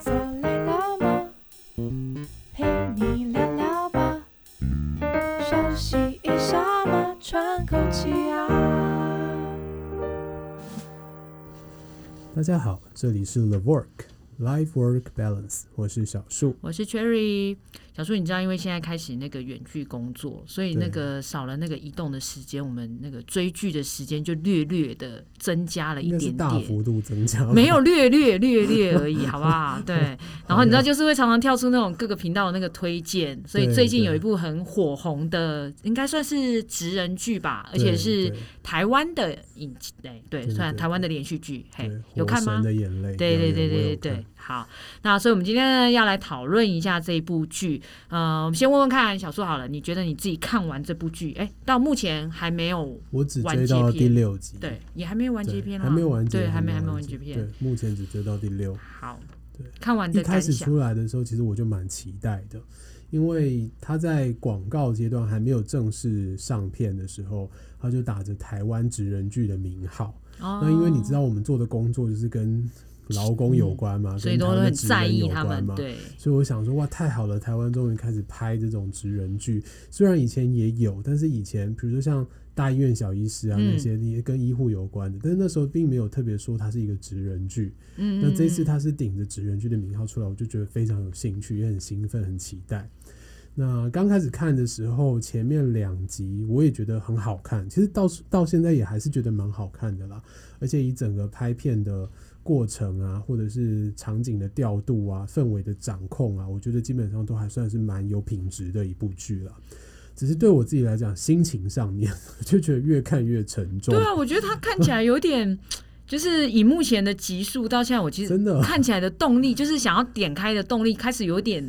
坐累了吗？陪你聊聊吧，休息一下嘛，喘口气呀。大家好，这里是 The Work Life Work Balance，我是小树，我是 Cherry。小树，你知道，因为现在开始那个远距工作，所以那个少了那个移动的时间，我们那个追剧的时间就略略的增加了一点点，大幅度增加，没有略略略略而已，好不好？对。然后你知道，就是会常常跳出那种各个频道的那个推荐，所以最近有一部很火红的，应该算是职人剧吧，而且是台湾的影哎，对对，算台湾的连续剧，嘿，有看吗？的眼泪，对对对对对对。好，那所以我们今天呢要来讨论一下这一部剧。呃，我们先问问看小树好了，你觉得你自己看完这部剧，哎，到目前还没有，我只追到第六集，对，也还没有完结篇，还没有完结，对，还没还没完结篇，对，目前只追到第六。好，对，看完的一开始出来的时候，其实我就蛮期待的，因为他在广告阶段还没有正式上片的时候，他就打着台湾职人剧的名号。哦，那因为你知道我们做的工作就是跟劳工有关嘛，所以都很在意他们嘛。对，所以我想说，哇，太好了，台湾终于开始拍这种职人剧。虽然以前也有，但是以前比如说像大医院小医师啊那些，也跟医护有关的，但是那时候并没有特别说它是一个职人剧。嗯，那这次它是顶着职人剧的名号出来，我就觉得非常有兴趣，也很兴奋，很期待。那刚开始看的时候，前面两集我也觉得很好看，其实到到现在也还是觉得蛮好看的啦，而且以整个拍片的。过程啊，或者是场景的调度啊，氛围的掌控啊，我觉得基本上都还算是蛮有品质的一部剧了。只是对我自己来讲，心情上面 就觉得越看越沉重。对啊，我觉得它看起来有点。就是以目前的集数到现在，我其实看起来的动力，就是想要点开的动力开始有点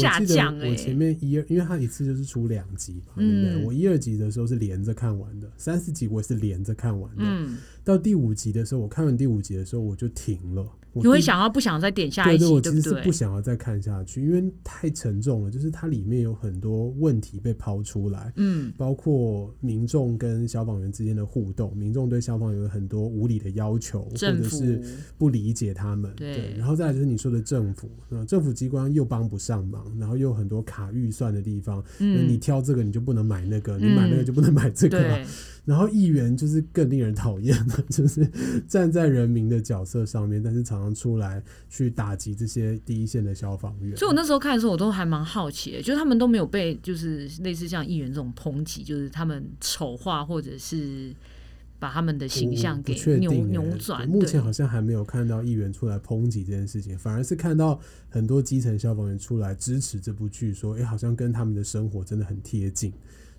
下降哎、欸。我前面一二，因为它一次就是出两集嘛，对不对？我一二集的时候是连着看完的，三四集我也是连着看完的。嗯，到第五集的时候，我看完第五集的时候我就停了。你会想要不想再点下一集？对对，我其实是不想要再看下去，因为太沉重了。就是它里面有很多问题被抛出来，嗯，包括民众跟消防员之间的互动，民众对消防员有很多无理的要求，或者是不理解他们，对。然后再来就是你说的政府，政府机关又帮不上忙，然后又有很多卡预算的地方，嗯，你挑这个你就不能买那个，你买那个就不能买这个。然后议员就是更令人讨厌了，就是站在人民的角色上面，但是常常出来去打击这些第一线的消防员。所以我那时候看的时候，我都还蛮好奇的，就是他们都没有被就是类似像议员这种抨击，就是他们丑化或者是把他们的形象给扭扭转。目前好像还没有看到议员出来抨击这件事情，反而是看到很多基层消防员出来支持这部剧，说：“哎，好像跟他们的生活真的很贴近。”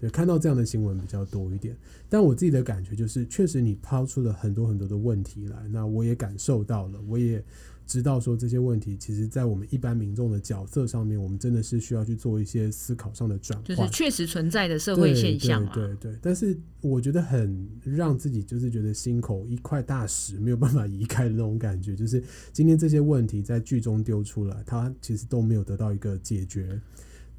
对，看到这样的新闻比较多一点，但我自己的感觉就是，确实你抛出了很多很多的问题来，那我也感受到了，我也知道说这些问题，其实在我们一般民众的角色上面，我们真的是需要去做一些思考上的转换，就是确实存在的社会现象啊。对对对，但是我觉得很让自己就是觉得心口一块大石没有办法移开的那种感觉，就是今天这些问题在剧中丢出来，它其实都没有得到一个解决。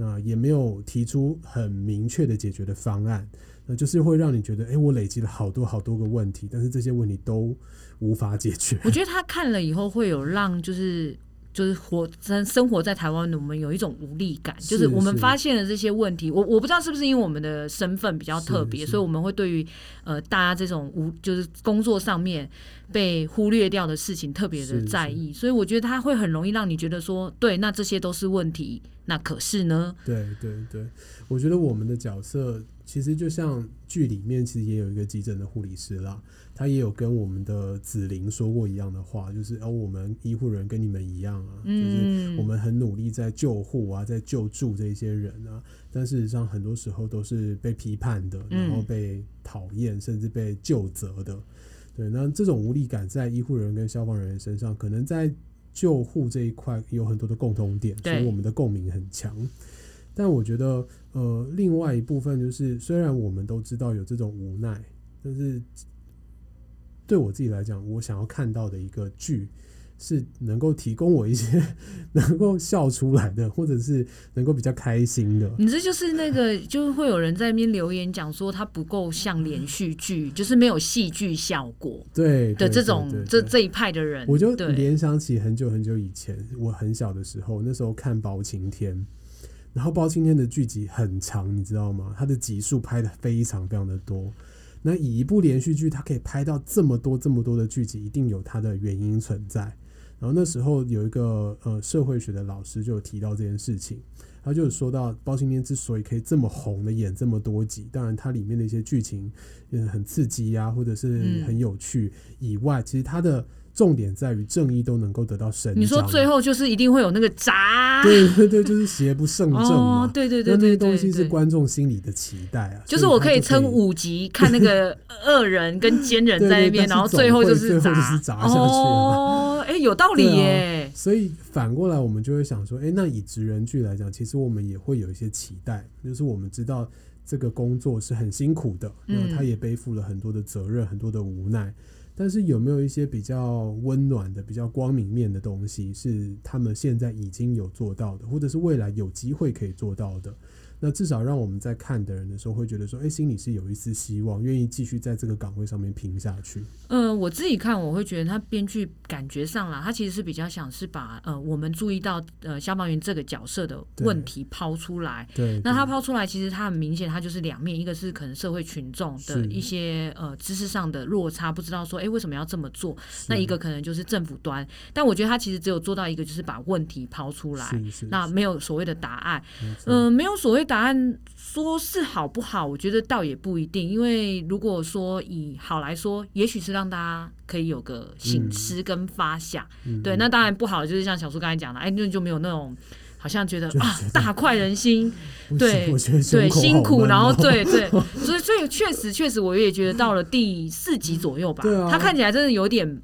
那也没有提出很明确的解决的方案，那就是会让你觉得，哎、我累积了好多好多个问题，但是这些问题都无法解决。我觉得他看了以后会有让就是。就是活生生活在台湾的我们有一种无力感，就是我们发现了这些问题，我我不知道是不是因为我们的身份比较特别，所以我们会对于呃大家这种无就是工作上面被忽略掉的事情特别的在意，所以我觉得他会很容易让你觉得说，对，那这些都是问题，那可是呢？对对对，我觉得我们的角色。其实就像剧里面，其实也有一个急诊的护理师啦，他也有跟我们的子玲说过一样的话，就是哦，我们医护人跟你们一样啊，就是我们很努力在救护啊，在救助这些人啊，但事实上很多时候都是被批判的，然后被讨厌，甚至被究责的。对，那这种无力感在医护人跟消防人员身上，可能在救护这一块有很多的共同点，所以我们的共鸣很强。但我觉得，呃，另外一部分就是，虽然我们都知道有这种无奈，但是对我自己来讲，我想要看到的一个剧，是能够提供我一些 能够笑出来的，或者是能够比较开心的。你这就是那个，就是会有人在那边留言讲说，它不够像连续剧，就是没有戏剧效果。对的，这种这这一派的人，我就联想起很久很久以前，我很小的时候，那时候看《包青天》，然后《包青天》的剧集很长，你知道吗？它的集数拍的非常非常的多。那以一部连续剧，它可以拍到这么多这么多的剧集，一定有它的原因存在。然后那时候有一个呃社会学的老师就有提到这件事情，他就有说到包青天之所以可以这么红的演这么多集，当然它里面的一些剧情嗯很刺激呀、或者是很有趣以外，其实它的重点在于正义都能够得到伸张。你说最后就是一定会有那个砸？对对对，就是邪不胜正嘛。哦、对对对对，那些东西是观众心里的期待啊。就是我可以撑五集看那个恶人跟奸人 在那边，然后最后就是砸下去了。哦哎，有道理耶、啊！所以反过来，我们就会想说，哎，那以职人剧来讲，其实我们也会有一些期待，就是我们知道这个工作是很辛苦的，然后他也背负了很多的责任，很多的无奈。但是有没有一些比较温暖的、比较光明面的东西，是他们现在已经有做到的，或者是未来有机会可以做到的？那至少让我们在看的人的时候会觉得说，哎、欸，心里是有一丝希望，愿意继续在这个岗位上面拼下去。嗯、呃，我自己看我会觉得他编剧感觉上啦，他其实是比较想是把呃我们注意到呃消防员这个角色的问题抛出来。对。那他抛出来，其实他很明显，他就是两面，一个是可能社会群众的一些呃知识上的落差，不知道说，哎、欸，为什么要这么做？那一个可能就是政府端，但我觉得他其实只有做到一个，就是把问题抛出来，是是是，那没有所谓的答案。嗯、呃，没有所谓。答案说是好不好？我觉得倒也不一定，因为如果说以好来说，也许是让大家可以有个醒思跟发想。嗯、对，那当然不好，就是像小苏刚才讲的，哎，那就没有那种好像觉得，啊大快人心，对对辛苦，然后对对，所以所以确实确实，我也觉得到了第四集左右吧，他、啊、看起来真的有点。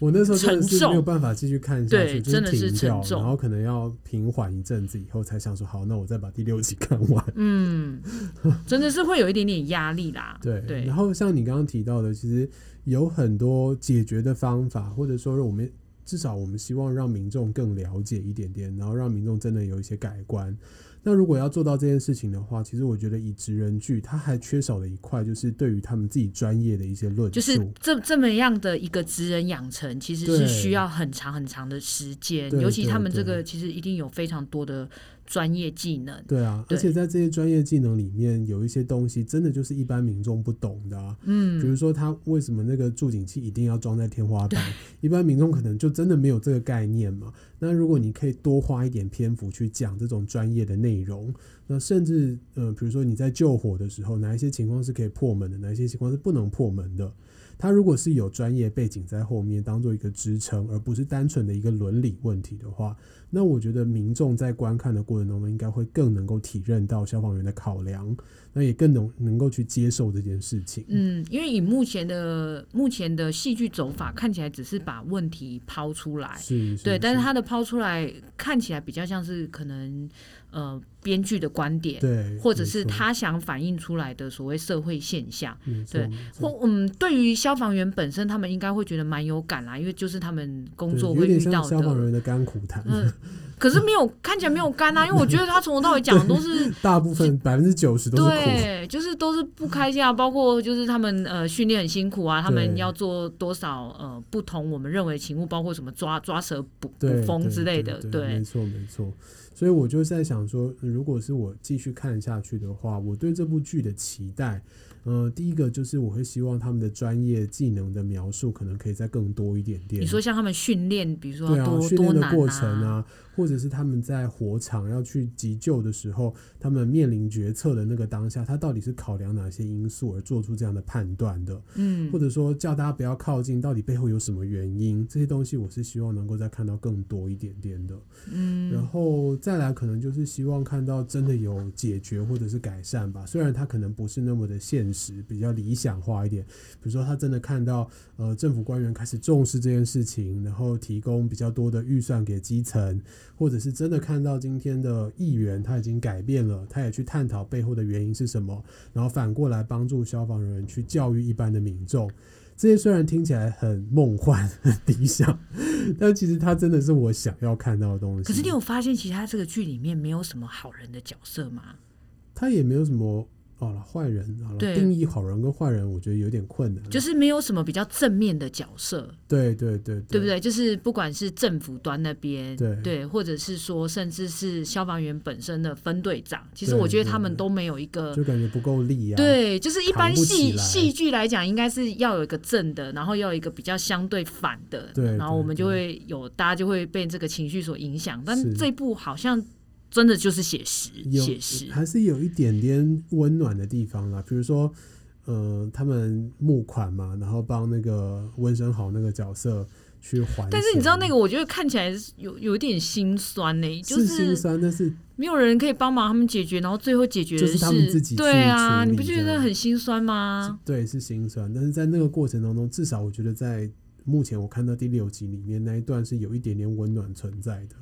我那时候真的是没有办法继续看下去，就是停掉，然后可能要平缓一阵子以后才想说，好，那我再把第六集看完。嗯，真的是会有一点点压力啦。对对。然后像你刚刚提到的，其实有很多解决的方法，或者说我们至少我们希望让民众更了解一点点，然后让民众真的有一些改观。那如果要做到这件事情的话，其实我觉得以职人剧，它还缺少了一块，就是对于他们自己专业的一些论述。就是这这么样的一个职人养成，其实是需要很长很长的时间，尤其他们这个其实一定有非常多的。专业技能，对啊，对，而且在这些专业技能里面，有一些东西真的就是一般民众不懂的啊。嗯，比如说他为什么那个助警器一定要装在天花板，一般民众可能就真的没有这个概念嘛。那如果你可以多花一点篇幅去讲这种专业的内容，那甚至呃，比如说你在救火的时候，哪一些情况是可以破门的，哪一些情况是不能破门的。他如果是有专业背景在后面当做一个支撑，而不是单纯的一个伦理问题的话，那我觉得民众在观看的过程中呢，应该会更能够体认到消防员的考量，那也更能能够去接受这件事情。嗯，因为以目前的目前的戏剧走法，看起来只是把问题抛出来，是，是，但是他的抛出来看起来比较像是可能。呃，编剧的观点，对，或者是他想反映出来的所谓社会现象，对，或嗯，对于消防员本身，他们应该会觉得蛮有感啦，因为就是他们工作会遇到的消防员的甘苦谈。嗯，可是没有看起来没有干啊，因为我觉得他从头到尾讲的都是 大部分百分之九十都是苦，对，就是都是不开心啊，包括就是他们呃训练很辛苦啊，他们要做多少呃不同我们认为的勤务，包括什么抓抓蛇捕捕风之类的，对，没错没错。所以我就在想说，如果是我继续看下去的话，我对这部剧的期待。呃，第一个就是我会希望他们的专业技能的描述可能可以再更多一点点。你说像他们训练，比如说对啊，训练的过程啊，或者是他们在火场要去急救的时候，他们面临决策的那个当下，他到底是考量哪些因素而做出这样的判断的？嗯，或者说叫大家不要靠近，到底背后有什么原因？这些东西我是希望能够再看到更多一点点的。嗯，然后再来可能就是希望看到真的有解决或者是改善吧，虽然它可能不是那么的现实。比较理想化一点，比如说他真的看到呃政府官员开始重视这件事情，然后提供比较多的预算给基层，或者是真的看到今天的议员他已经改变了，他也去探讨背后的原因是什么，然后反过来帮助消防人员去教育一般的民众。这些虽然听起来很梦幻、很理想，但其实它真的是我想要看到的东西。可是你有发现，其实他这个剧里面没有什么好人的角色吗？他也没有什么。好了，坏人好了，定义好人跟坏人，我觉得有点困难。就是没有什么比较正面的角色。对对对，对，对不对？就是不管是政府端那边，对对，或者是说，甚至是消防员本身的分队长，其实我觉得他们都没有一个，就感觉不够力啊。对，就是一般戏戏剧来讲，应该是要有一个正的，然后要有一个比较相对反的，对，然后我们就会有大家就会被这个情绪所影响。但这部好像。真的就是写实，写实还是有一点点温暖的地方啦。比如说，呃，他们募款嘛，然后帮那个温生豪那个角色去还。但是你知道那个，我觉得看起来有有一点心酸呢、欸，就是心酸，但是没有人可以帮忙他们解决，然后最后解决的是，是他们自己。对啊，你不觉得很心酸吗？对，是心酸。但是在那个过程当中，至少我觉得在目前我看到第六集里面那一段是有一点点温暖存在的。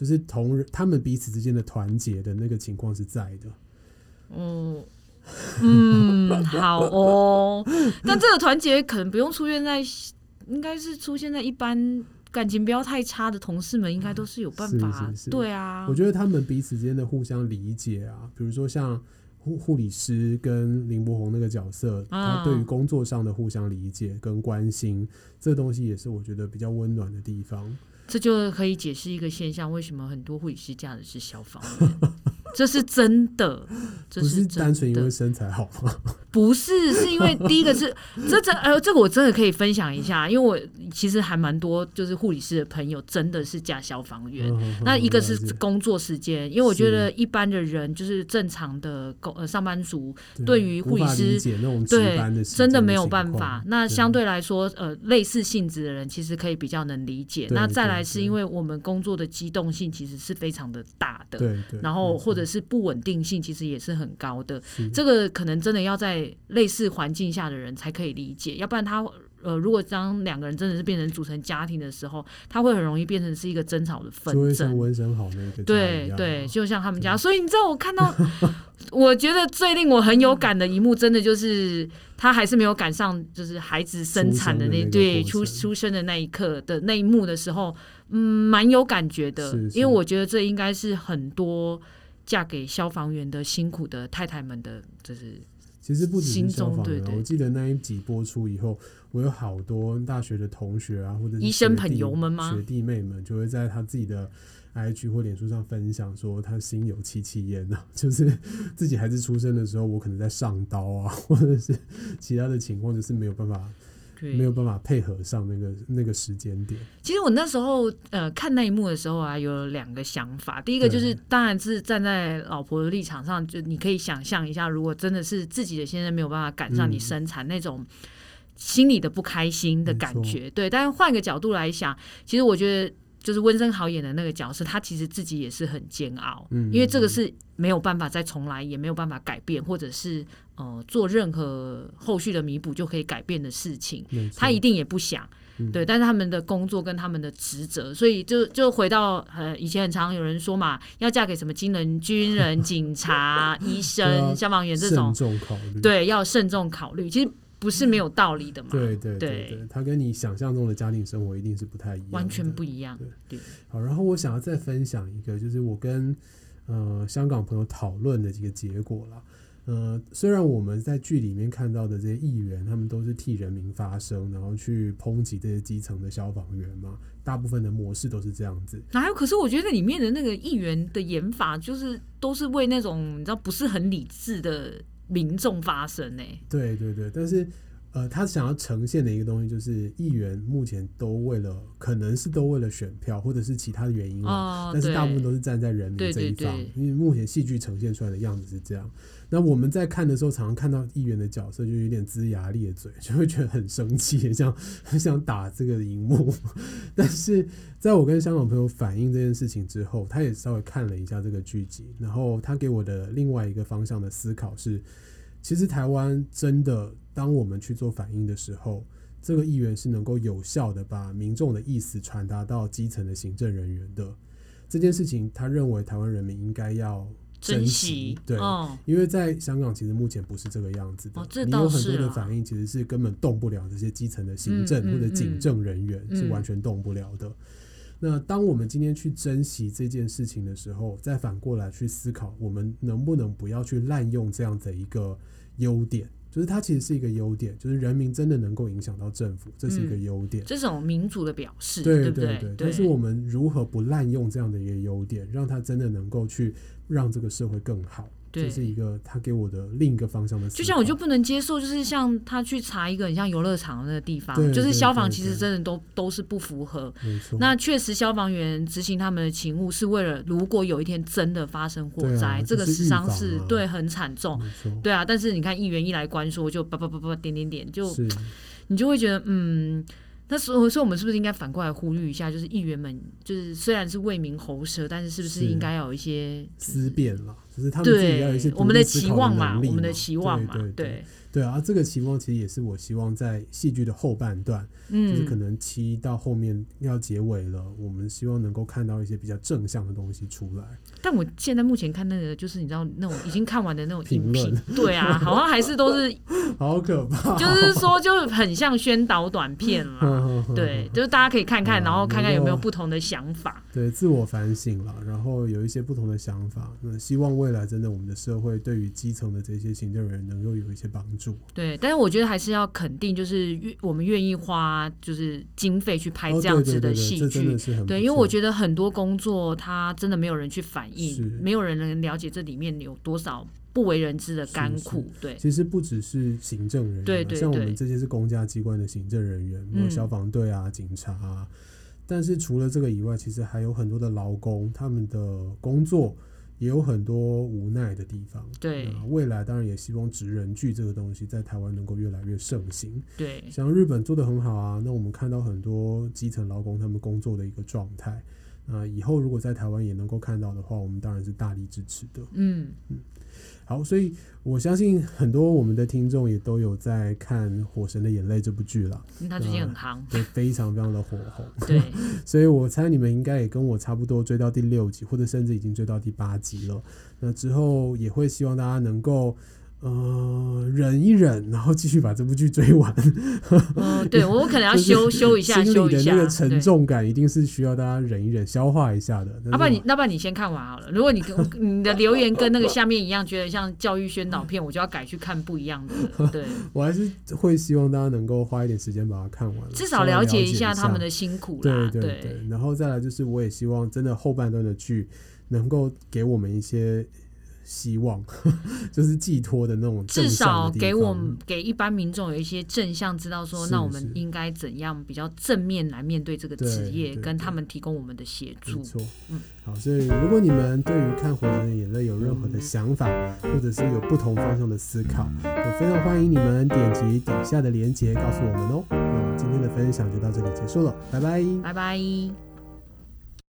就是同人他们彼此之间的团结的那个情况是在的。嗯嗯，好哦。但这个团结可能不用出现在，应该是出现在一般感情不要太差的同事们，应该都是有办法。是是是对啊，我觉得他们彼此之间的互相理解啊，比如说像护护理师跟林柏宏那个角色，他对于工作上的互相理解跟关心，这东西也是我觉得比较温暖的地方。这就可以解释一个现象：为什么很多护理师嫁的是消防员？这是真的，这是真的。不是单纯因为身材好吗？不是，是因为 第一个是这这呃，这个我真的可以分享一下，因为我其实还蛮多就是护理师的朋友真的是假消防员。嗯、那一个是工作时间，因为我觉得一般的人就是正常的工呃上班族，对于护理师对真的没有办法。那相对来说，呃，类似性质的人其实可以比较能理解。那再来。是因为我们工作的机动性其实是非常的大的，对对，然后或者是不稳定性其实也是很高的。这个可能真的要在类似环境下的人才可以理解，要不然他呃，如果当两个人真的是变成组成家庭的时候，他会很容易变成是一个争吵的纷争。温昇豪那个对对，就像他们家，所以你知道我看到，我觉得最令我很有感的一幕，真的就是。他还是没有赶上，就是孩子生产的那对出出生的那一刻的那一幕的时候，嗯，蛮有感觉的。是是因为我觉得这应该是很多嫁给消防员的辛苦的太太们的，就是其实不只是消防员。我记得那一集播出以后，我有好多大学的同学啊，或者是医生朋友们吗？学弟妹们就会在他自己的。IG 或脸书上分享说他心有戚戚焉啊，就是自己孩子出生的时候，我可能在上刀啊，或者是其他的情况，就是没有办法，没有办法配合上那个那个时间点。其实我那时候呃看那一幕的时候啊，有两个想法。第一个就是，当然是站在老婆的立场上，就你可以想象一下，如果真的是自己的先生没有办法赶上你生产、嗯、那种心里的不开心的感觉。对，但是换个角度来想，其实我觉得。就是温森豪演的那个角色，他其实自己也是很煎熬，嗯，因为这个是没有办法再重来，也没有办法改变，或者是呃做任何后续的弥补就可以改变的事情，他一定也不想，嗯，对。但是他们的工作跟他们的职责，所以就就回到呃以前很常有人说嘛，要嫁给什么军人、军人、警察、医生、消防员这种，对，要慎重考虑。其实。不是没有道理的嘛？对对对他跟你想象中的家庭生活一定是不太一样，完全不一样。对对，好，然后我想要再分享一个，就是我跟呃香港朋友讨论的几个结果啦。呃，虽然我们在剧里面看到的这些议员，他们都是替人民发声，然后去抨击这些基层的消防员嘛，大部分的模式都是这样子。哪有？可是我觉得里面的那个议员的演法，就是都是为那种你知道不是很理智的。民众发声呢？对对对，但是呃，他想要呈现的一个东西就是，议员目前都为了，可能是都为了选票，或者是其他的原因哦，但是大部分都是站在人民这一方，因为目前戏剧呈现出来的样子是这样。那我们在看的时候，常常看到议员的角色就有点龇牙咧嘴，就会觉得很生气，很想很想打这个荧幕。但是在我跟香港朋友反映这件事情之后，他也稍微看了一下这个剧集，然后他给我的另外一个方向的思考是，其实台湾真的，当我们去做反应的时候，这个议员是能够有效的把民众的意思传达到基层的行政人员的。这件事情，他认为台湾人民应该要。珍惜。对，哦、因为在香港其实目前不是这个样子的，你有很多的反应其实是根本动不了这些基层的行政或者警政人员，嗯嗯嗯是完全动不了的。那当我们今天去珍惜这件事情的时候，再反过来去思考，我们能不能不要去滥用这样的一个优点？就是它其实是一个优点，就是人民真的能够影响到政府，这是一个优点，嗯、这种民主的表示，对对不对？对对。但是我们如何不滥用这样的一个优点，让它真的能够去让这个社会更好？这是一个他给我的另一个方向的。就像我就不能接受，就是像他去查一个很像游乐场的那个地方，就是消防其实真的都都是不符合。没错。那确实消防员执行他们的勤务是为了，如果有一天真的发生火灾，啊、这个死伤是、啊、对很惨重。对啊，但是你看议员一来关说，就叭叭叭叭点点点，就你就会觉得嗯。那所以说，我们是不是应该反过来呼吁一下，就是议员们，就是虽然是为民喉舌，但是是不是应该有一些、就是、思辨了？就是他们自己要有一些我们的期望嘛，我们的期望嘛，对对，啊，这个期望其实也是我希望在戏剧的后半段，嗯，就是可能七到后面要结尾了，我们希望能够看到一些比较正向的东西出来。但我现在目前看那个，就是你知道那种已经看完的那种影评，对啊，好像还是都是 好可怕，就是说就很像宣导短片 了，对，就是大家可以看看，然后看看有没有不同的想法，对，自我反省了，然后有一些不同的想法，那希望未来真的我们的社会对于基层的这些行政人员能够有一些帮助。对，但是我觉得还是要肯定，就是我们愿意花就是经费去拍这样子的戏剧，对，因为我觉得很多工作它真的没有人去反映，没有人能了解这里面有多少不为人知的甘苦。对，其实不只是行政人员，对对对，像我们这些是公家机关的行政人员，有消防队啊、警察啊。但是除了这个以外，其实还有很多的劳工，他们的工作。也有很多无奈的地方。对，未来当然也希望职人剧这个东西在台湾能够越来越盛行。对，像日本做的很好啊，那我们看到很多基层劳工他们工作的一个状态。那以后如果在台湾也能够看到的话，我们当然是大力支持的。嗯嗯。好，所以我相信很多我们的听众也都有在看《火神的眼泪》这部剧了。因为他最近很夯，对，非常非常的火红。对，所以我猜你们应该也跟我差不多追到第六集，或者甚至已经追到第八集了。那之后也会希望大家能够。呃，忍一忍，然后继续把这部剧追完。嗯，对我可能要修修一下，修一下。那个沉重感一定是需要大家忍一忍，消化一下的。要不然你，要不然你先看完好了。如果你跟你的留言跟那个下面一样，觉得像教育宣导片，我就要改去看不一样的。对，我还是会希望大家能够花一点时间把它看完，至少了解一下他们的辛苦啦。对对对，对，然后再来就是，我也希望真的后半段的剧能够给我们一些。希望 就是寄托的那种，至少给我们给一般民众有一些正向，知道说，那我们应该怎样比较正面来面对这个职业，跟他们提供我们的协助。嗯，好，所以如果你们对于看《火神的眼泪》有任何的想法，或者是有不同方向的思考，我非常欢迎你们点击底下的链接告诉我们哦。那我们今天的分享就到这里结束了，拜拜，拜拜。